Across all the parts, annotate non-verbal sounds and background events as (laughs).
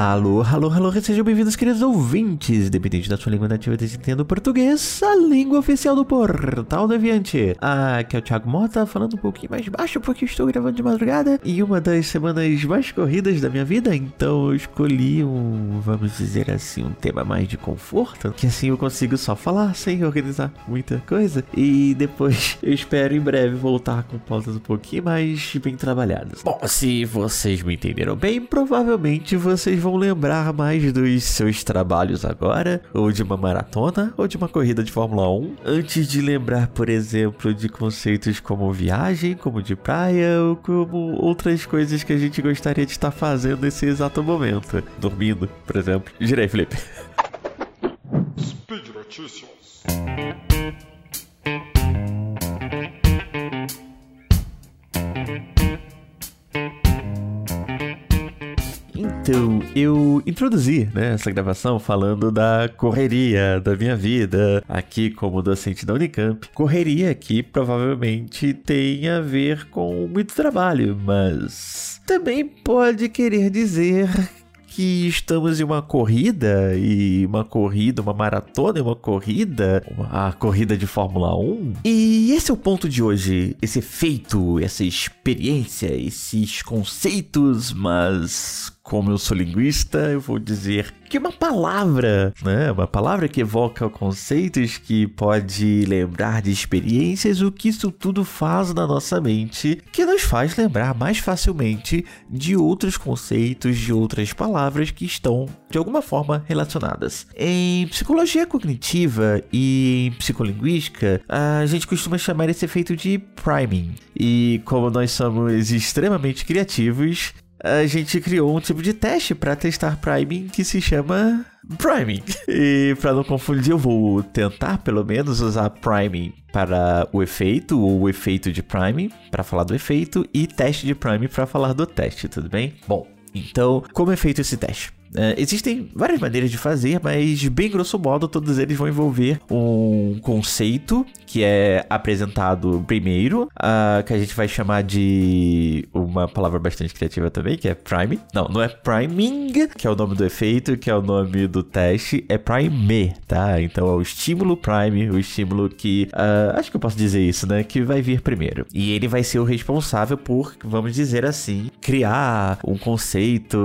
Alô, alô, alô, sejam bem-vindos, queridos ouvintes, independente da sua língua nativa, entendendo português, a língua oficial do Portal Deviante. Aqui é o Thiago Mota, falando um pouquinho mais baixo porque estou gravando de madrugada e uma das semanas mais corridas da minha vida, então eu escolhi um, vamos dizer assim, um tema mais de conforto, que assim eu consigo só falar sem organizar muita coisa e depois (laughs) eu espero em breve voltar com pautas um pouquinho mais bem trabalhadas. Bom, se vocês me entenderam bem, provavelmente vocês vão lembrar mais dos seus trabalhos agora, ou de uma maratona, ou de uma corrida de Fórmula 1, antes de lembrar, por exemplo, de conceitos como viagem, como de praia, ou como outras coisas que a gente gostaria de estar fazendo nesse exato momento. Dormindo, por exemplo. Girei, Felipe. Speed Notícias. Então, eu introduzi né, essa gravação falando da correria da minha vida aqui como docente da Unicamp. Correria que provavelmente tem a ver com muito trabalho, mas também pode querer dizer que estamos em uma corrida e uma corrida, uma maratona e uma corrida, a corrida de Fórmula 1. E esse é o ponto de hoje, esse efeito, essa experiência, esses conceitos, mas como eu sou linguista, eu vou dizer que uma palavra, né? Uma palavra que evoca conceitos que pode lembrar de experiências, o que isso tudo faz na nossa mente, que nos faz lembrar mais facilmente de outros conceitos, de outras palavras que estão de alguma forma relacionadas. Em psicologia cognitiva e em psicolinguística, a gente costuma chamar esse efeito de priming. E como nós somos extremamente criativos, a gente criou um tipo de teste para testar priming que se chama priming. E para não confundir, eu vou tentar pelo menos usar priming para o efeito ou o efeito de priming para falar do efeito e teste de priming para falar do teste, tudo bem? Bom, então, como é feito esse teste? Uh, existem várias maneiras de fazer, mas bem grosso modo, todos eles vão envolver um conceito que é apresentado primeiro, uh, que a gente vai chamar de uma palavra bastante criativa também, que é prime. Não, não é priming, que é o nome do efeito, que é o nome do teste, é prime, tá? Então é o estímulo prime, o estímulo que, uh, acho que eu posso dizer isso, né? Que vai vir primeiro. E ele vai ser o responsável por, vamos dizer assim, criar um conceito,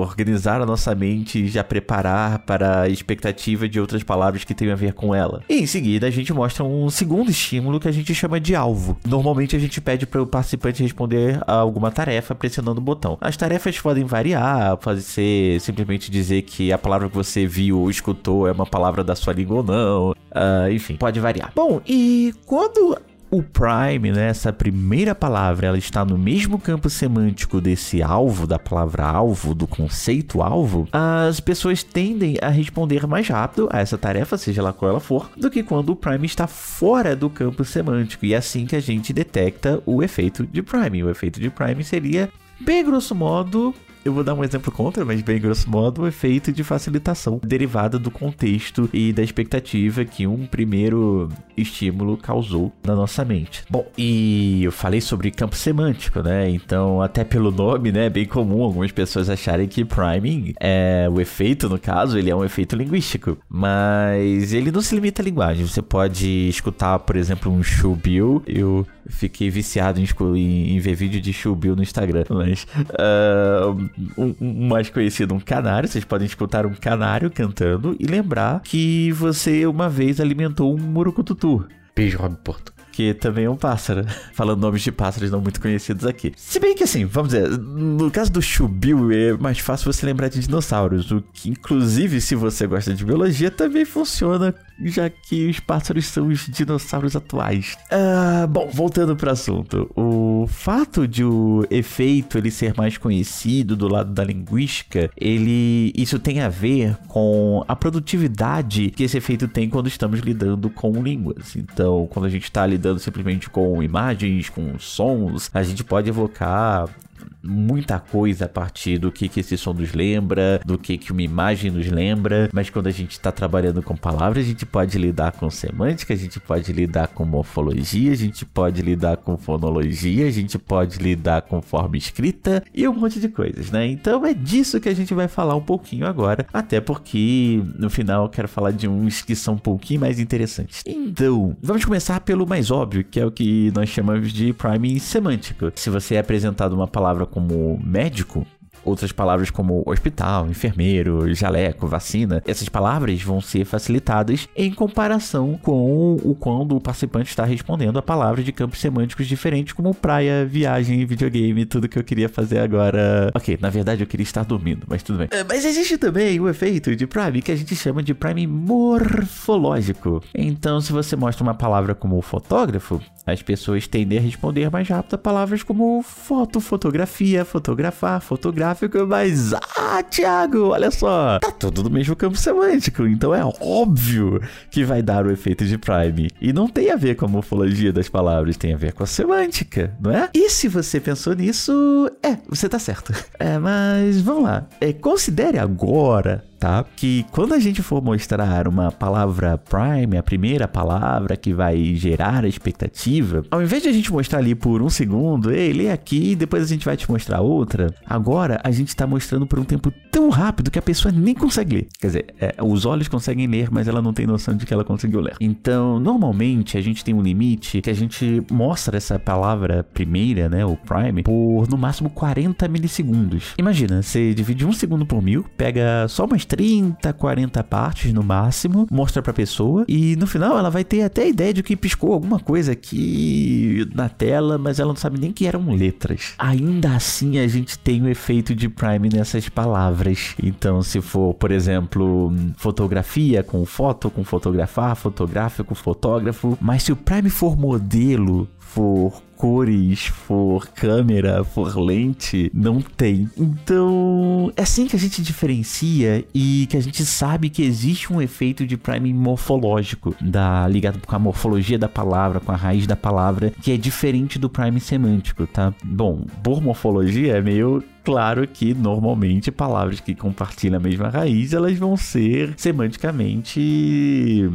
organizar a nossa mente já preparar para a expectativa de outras palavras que tenham a ver com ela. E em seguida a gente mostra um segundo estímulo que a gente chama de alvo. Normalmente a gente pede para o participante responder a alguma tarefa pressionando o botão. As tarefas podem variar, pode ser simplesmente dizer que a palavra que você viu ou escutou é uma palavra da sua língua ou não. Uh, enfim, pode variar. Bom, e quando o prime, né, essa primeira palavra, ela está no mesmo campo semântico desse alvo, da palavra alvo, do conceito alvo, as pessoas tendem a responder mais rápido a essa tarefa, seja lá qual ela for, do que quando o prime está fora do campo semântico. E é assim que a gente detecta o efeito de prime. O efeito de prime seria, bem grosso modo, eu vou dar um exemplo contra, mas bem grosso modo, o efeito de facilitação derivado do contexto e da expectativa que um primeiro estímulo causou na nossa mente. Bom, e eu falei sobre campo semântico, né? Então, até pelo nome, né, é bem comum algumas pessoas acharem que priming é o efeito, no caso, ele é um efeito linguístico, mas ele não se limita à linguagem. Você pode escutar, por exemplo, um show bill. Eu fiquei viciado em, em, em ver vídeo de show bill no Instagram, mas uh, um, um, mais conhecido, um canário. Vocês podem escutar um canário cantando e lembrar que você uma vez alimentou um murucututu. Beijo, Rob Porto que também é um pássaro. (laughs) Falando nomes de pássaros não muito conhecidos aqui. Se bem que assim, vamos dizer, no caso do chubiu é mais fácil você lembrar de dinossauros, o que inclusive se você gosta de biologia também funciona já que os pássaros são os dinossauros atuais. Uh, bom, voltando para o assunto. O fato de o efeito ele ser mais conhecido do lado da linguística, ele isso tem a ver com a produtividade que esse efeito tem quando estamos lidando com línguas. Então, quando a gente está lidando simplesmente com imagens, com sons, a gente pode evocar muita coisa a partir do que, que esse som nos lembra, do que, que uma imagem nos lembra, mas quando a gente está trabalhando com palavras, a gente pode lidar com semântica, a gente pode lidar com morfologia, a gente pode lidar com fonologia, a gente pode lidar com forma escrita e um monte de coisas, né? Então é disso que a gente vai falar um pouquinho agora, até porque no final eu quero falar de uns que são um pouquinho mais interessantes. Então, vamos começar pelo mais óbvio, que é o que nós chamamos de priming semântico. Se você é apresentado uma palavra como médico, outras palavras como hospital, enfermeiro, jaleco, vacina, essas palavras vão ser facilitadas em comparação com o quando o participante está respondendo a palavras de campos semânticos diferentes, como praia, viagem, videogame, tudo que eu queria fazer agora. Ok, na verdade eu queria estar dormindo, mas tudo bem. Mas existe também o efeito de prime que a gente chama de prime morfológico. Então, se você mostra uma palavra como fotógrafo, as pessoas tendem a responder mais rápido a palavras como foto, fotografia, fotografar, fotográfico, mas ah, Thiago, olha só, tá tudo no mesmo campo semântico, então é óbvio que vai dar o efeito de prime. E não tem a ver com a morfologia das palavras, tem a ver com a semântica, não é? E se você pensou nisso, é, você tá certo. É, mas vamos lá. É, considere agora tá? Que quando a gente for mostrar uma palavra prime, a primeira palavra que vai gerar a expectativa, ao invés de a gente mostrar ali por um segundo, ei, lê aqui, depois a gente vai te mostrar outra, agora a gente tá mostrando por um tempo tão rápido que a pessoa nem consegue ler. Quer dizer, é, os olhos conseguem ler, mas ela não tem noção de que ela conseguiu ler. Então, normalmente a gente tem um limite que a gente mostra essa palavra primeira, né, o prime, por no máximo 40 milissegundos. Imagina, você divide um segundo por mil, pega só umas 30, 40 partes no máximo, mostra pra pessoa e no final ela vai ter até a ideia de que piscou alguma coisa aqui na tela, mas ela não sabe nem que eram letras. Ainda assim a gente tem o efeito de Prime nessas palavras. Então, se for, por exemplo, fotografia com foto, com fotografar, fotográfico, fotógrafo, mas se o Prime for modelo, for cores, for câmera, for lente, não tem. Então, é assim que a gente diferencia e que a gente sabe que existe um efeito de priming morfológico, da, ligado com a morfologia da palavra, com a raiz da palavra, que é diferente do priming semântico, tá? Bom, por morfologia é meio Claro que normalmente palavras que compartilham a mesma raiz elas vão ser semanticamente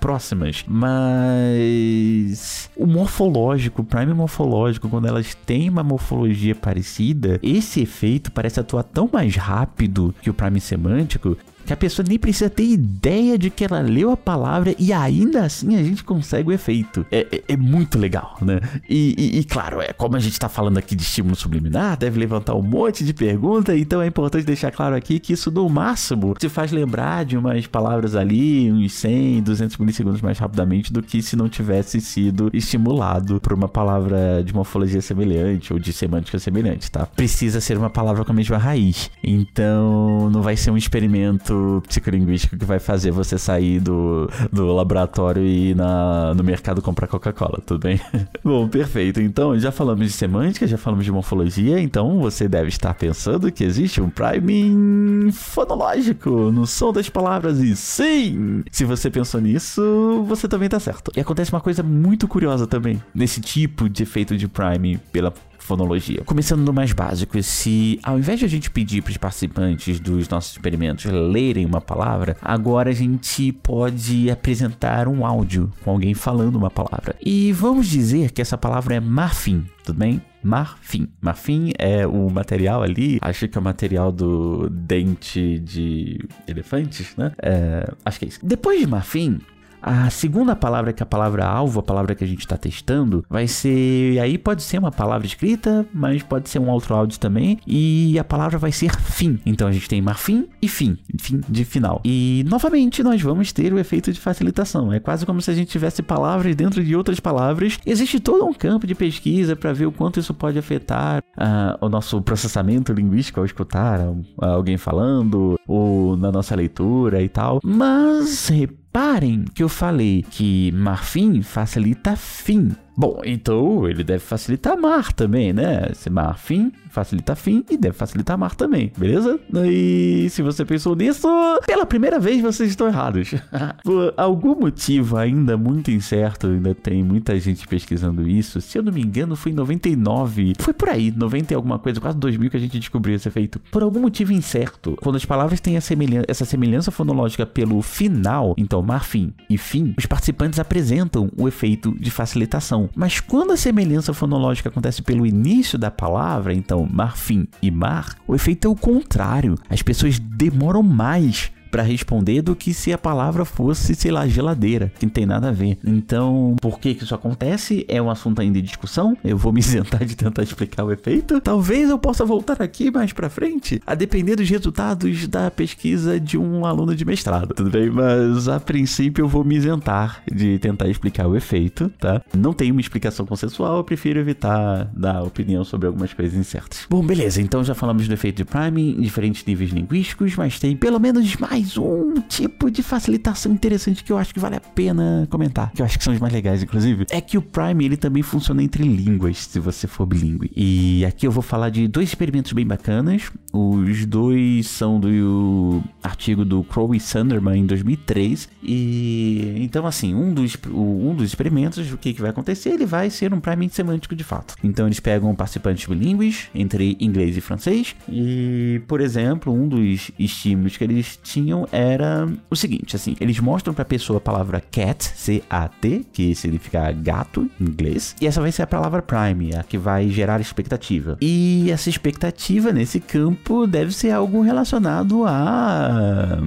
próximas, mas o morfológico, o prime morfológico, quando elas têm uma morfologia parecida, esse efeito parece atuar tão mais rápido que o prime semântico que a pessoa nem precisa ter ideia de que ela leu a palavra e ainda assim a gente consegue o efeito. É, é, é muito legal, né? E, e, e, claro, é como a gente tá falando aqui de estímulo subliminar, deve levantar um monte de perguntas, então é importante deixar claro aqui que isso no máximo te faz lembrar de umas palavras ali, uns 100, 200 milissegundos mais rapidamente do que se não tivesse sido estimulado por uma palavra de morfologia semelhante ou de semântica semelhante, tá? Precisa ser uma palavra com a mesma raiz. Então, não vai ser um experimento psicolinguístico que vai fazer você sair do, do laboratório e ir na, no mercado comprar Coca-Cola, tudo bem? (laughs) Bom, perfeito. Então, já falamos de semântica, já falamos de morfologia, então você deve estar pensando que existe um priming fonológico no som das palavras e sim! Se você pensou nisso, você também está certo. E acontece uma coisa muito curiosa também nesse tipo de efeito de priming pela fonologia. Começando no mais básico, se ao invés de a gente pedir para os participantes dos nossos experimentos lerem uma palavra, agora a gente pode apresentar um áudio com alguém falando uma palavra. E vamos dizer que essa palavra é marfim, tudo bem? Marfim. Marfim é o material ali, acho que é o material do dente de elefantes, né? É, acho que é isso. Depois de marfim, a segunda palavra, que é a palavra alvo, a palavra que a gente está testando, vai ser. Aí pode ser uma palavra escrita, mas pode ser um outro áudio também. E a palavra vai ser fim. Então a gente tem marfim e fim. Fim de final. E novamente nós vamos ter o efeito de facilitação. É quase como se a gente tivesse palavras dentro de outras palavras. Existe todo um campo de pesquisa para ver o quanto isso pode afetar uh, o nosso processamento linguístico ao escutar alguém falando, ou na nossa leitura e tal. Mas, Reparem que eu falei que marfim facilita fim Bom, então ele deve facilitar mar também, né? Se mar fim, facilita fim e deve facilitar mar também, beleza? E se você pensou nisso, pela primeira vez vocês estão errados. (laughs) Por algum motivo ainda muito incerto, ainda tem muita gente pesquisando isso. Se eu não me engano, foi em 99. Foi por aí, 90 e alguma coisa, quase 2000 que a gente descobriu esse efeito. Por algum motivo incerto, quando as palavras têm semelhança, essa semelhança fonológica pelo final, então mar fim e fim, os participantes apresentam o efeito de facilitação. Mas quando a semelhança fonológica acontece pelo início da palavra, então marfim e mar, o efeito é o contrário. As pessoas demoram mais para responder do que se a palavra fosse, sei lá, geladeira, que não tem nada a ver. Então, por que que isso acontece? É um assunto ainda de discussão. Eu vou me (laughs) isentar de tentar explicar o efeito. Talvez eu possa voltar aqui mais para frente, a depender dos resultados da pesquisa de um aluno de mestrado, tudo bem? Mas a princípio eu vou me isentar de tentar explicar o efeito, tá? Não tem uma explicação consensual, eu prefiro evitar dar opinião sobre algumas coisas incertas. Bom, beleza, então já falamos do efeito de priming em diferentes níveis linguísticos, mas tem pelo menos mais mais um tipo de facilitação interessante que eu acho que vale a pena comentar, que eu acho que são os mais legais, inclusive, é que o Prime ele também funciona entre línguas, se você for bilíngue. E aqui eu vou falar de dois experimentos bem bacanas. Os dois são do artigo do Crow e Sunderman em 2003. E então, assim, um dos, um dos experimentos, o que, que vai acontecer? Ele vai ser um priming semântico de fato. Então, eles pegam participantes bilíngues entre inglês e francês. E, por exemplo, um dos estímulos que eles tinham era o seguinte, assim, eles mostram pra pessoa a palavra cat, C-A-T, que significa gato em inglês, e essa vai ser a palavra prime, a que vai gerar expectativa. E essa expectativa nesse campo deve ser algo relacionado a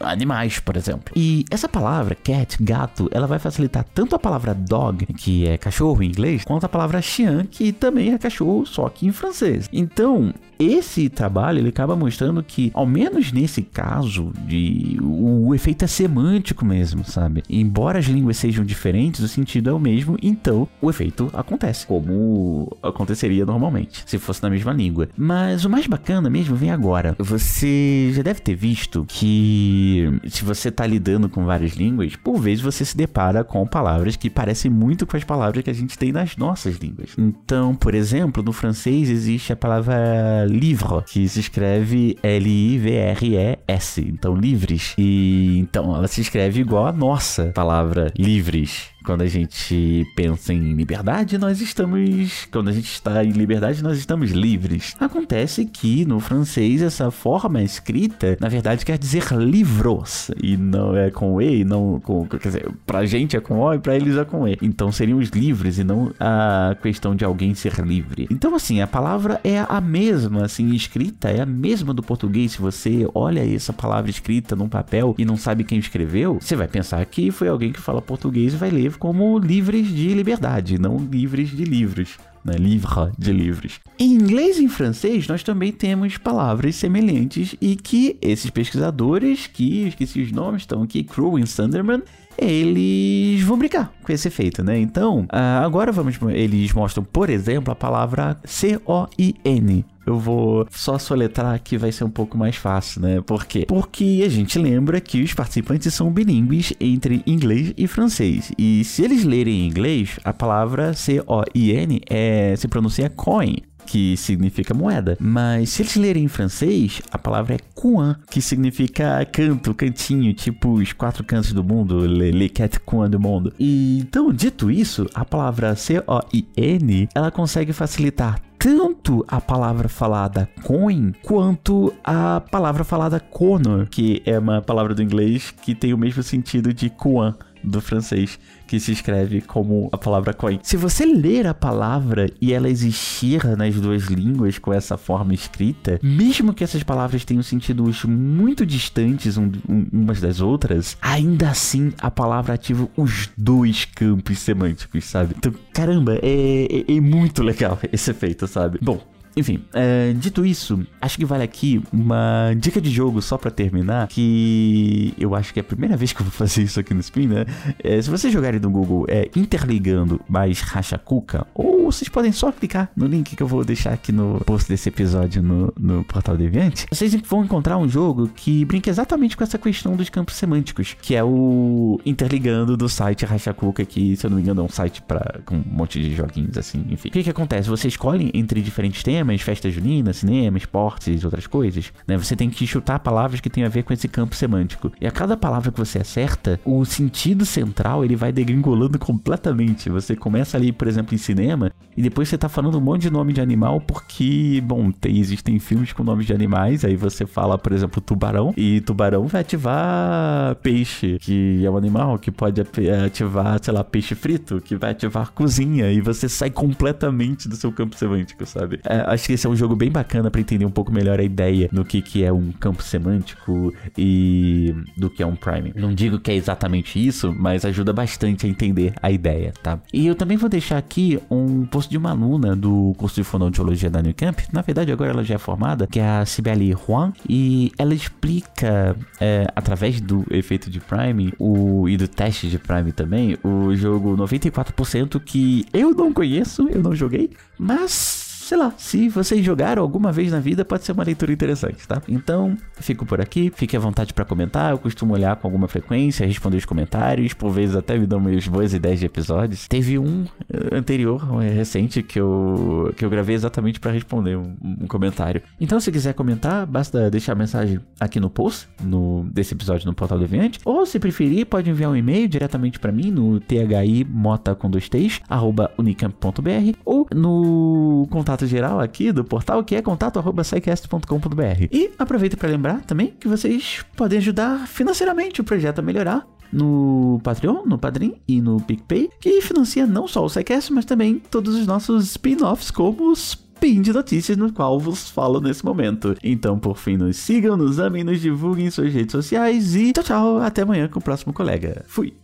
animais, por exemplo. E essa palavra cat, gato, ela vai facilitar tanto a palavra dog, que é cachorro em inglês, quanto a palavra chien, que também é cachorro, só que em francês. Então, esse trabalho ele acaba mostrando que, ao menos nesse caso, de o, o, efeito é semântico mesmo, sabe? Embora as línguas sejam diferentes, o sentido é o mesmo, então o efeito acontece, como aconteceria normalmente, se fosse na mesma língua. Mas o mais bacana mesmo vem agora. Você já deve ter visto que se você tá lidando com várias línguas, por vezes você se depara com palavras que parecem muito com as palavras que a gente tem nas nossas línguas. Então, por exemplo, no francês existe a palavra livre, que se escreve L-I-V-R-E-S, então livres. E então ela se escreve igual a nossa palavra livres. Quando a gente pensa em liberdade, nós estamos. Quando a gente está em liberdade, nós estamos livres. Acontece que no francês essa forma escrita, na verdade, quer dizer livros. E não é com E, não com. Quer dizer, pra gente é com O e pra eles é com E. Então seriam os livres e não a questão de alguém ser livre. Então, assim, a palavra é a mesma, assim, escrita, é a mesma do português. Se você olha essa palavra escrita num papel e não sabe quem escreveu, você vai pensar que foi alguém que fala português e vai ler como livres de liberdade, não livres de livros. Né? Livre de livros. Em inglês e em francês, nós também temos palavras semelhantes e que esses pesquisadores, que esqueci os nomes, estão aqui, Crew e Sunderman, eles vão brincar com esse efeito, né? Então, ah, agora vamos. Eles mostram, por exemplo, a palavra C-O-I-N eu vou só soletrar que vai ser um pouco mais fácil, né? Por quê? Porque a gente lembra que os participantes são bilíngues entre inglês e francês. E se eles lerem em inglês, a palavra C-O-I-N é, se pronuncia coin que significa moeda. Mas se eles lerem em francês, a palavra é coin, que significa canto, cantinho, tipo os quatro cantos do mundo, les, les quatre coins do mundo. E então, dito isso, a palavra C-O-I-N, ela consegue facilitar tanto a palavra falada coin quanto a palavra falada conor, que é uma palavra do inglês que tem o mesmo sentido de coin do francês, que se escreve como a palavra coin. Se você ler a palavra e ela existir nas duas línguas com essa forma escrita, mesmo que essas palavras tenham sentidos muito distantes um, um, umas das outras, ainda assim a palavra ativa os dois campos semânticos, sabe? Então, caramba, é, é, é muito legal esse efeito, sabe? Bom, Enfim, é, dito isso, acho que vale aqui uma dica de jogo só para terminar, que eu acho que é a primeira vez que eu vou fazer isso aqui no Spin, né? É, se vocês jogarem no Google é Interligando mais Rachacuca, ou vocês podem só clicar no link que eu vou deixar aqui no post desse episódio no, no Portal Deviante, vocês vão encontrar um jogo que brinca exatamente com essa questão dos campos semânticos, que é o Interligando do site Rachacuca, que, se eu não me engano, é um site para com um monte de joguinhos assim, enfim. O que que acontece? Você escolhe entre diferentes temas, festa junina, cinema, esportes e outras coisas, né? Você tem que chutar palavras que tem a ver com esse campo semântico. E a cada palavra que você acerta, o sentido central ele vai degringolando completamente. Você começa ali, por exemplo, em cinema, e depois você tá falando um monte de nome de animal porque, bom, tem, existem filmes com nomes de animais, aí você fala, por exemplo, tubarão, e tubarão vai ativar peixe, que é um animal que pode ativar, sei lá, peixe frito, que vai ativar cozinha, e você sai completamente do seu campo semântico, sabe? É, acho que esse é um jogo bem bacana para entender um pouco melhor a ideia do que, que é um campo semântico e do que é um priming. Não digo que é exatamente isso, mas ajuda bastante a entender a ideia, tá? E eu também vou deixar aqui um post de uma aluna do curso de fonoaudiologia da New Camp. Na verdade, agora ela já é formada, que é a Sibeli Juan, e ela explica, é, através do efeito de priming o, e do teste de priming também, o jogo 94% que eu não conheço, eu não joguei, mas sei lá, se vocês jogaram alguma vez na vida, pode ser uma leitura interessante, tá? Então, fico por aqui, fique à vontade para comentar, eu costumo olhar com alguma frequência, responder os comentários, por vezes até me dão umas boas ideias de episódios. Teve um eh, anterior, um recente, que eu, que eu gravei exatamente para responder um, um, comentário. Então, se quiser comentar, basta deixar a mensagem aqui no post no, desse episódio no Portal Deviante, ou se preferir, pode enviar um e-mail diretamente para mim no thimota com dois t's, arroba unicamp.br, ou no contato contato geral aqui do portal, que é contato.sicast.com.br. E aproveito para lembrar também que vocês podem ajudar financeiramente o projeto a melhorar no Patreon, no Padrim e no PicPay, que financia não só o SciCast, mas também todos os nossos spin-offs, como os Pin de notícias no qual vos falo nesse momento. Então, por fim, nos sigam, nos amem, nos divulguem em suas redes sociais e tchau, tchau. Até amanhã com o próximo colega. Fui.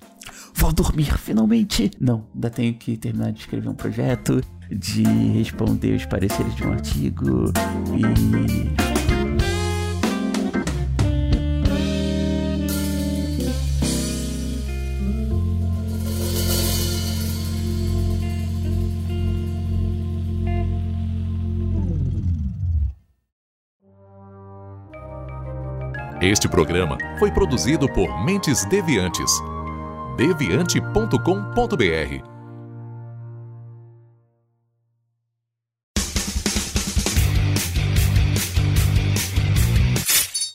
Vou dormir finalmente. Não, ainda tenho que terminar de escrever um projeto de responder os pareceres de um artigo e. Este programa foi produzido por Mentes Deviantes. deviante.com.br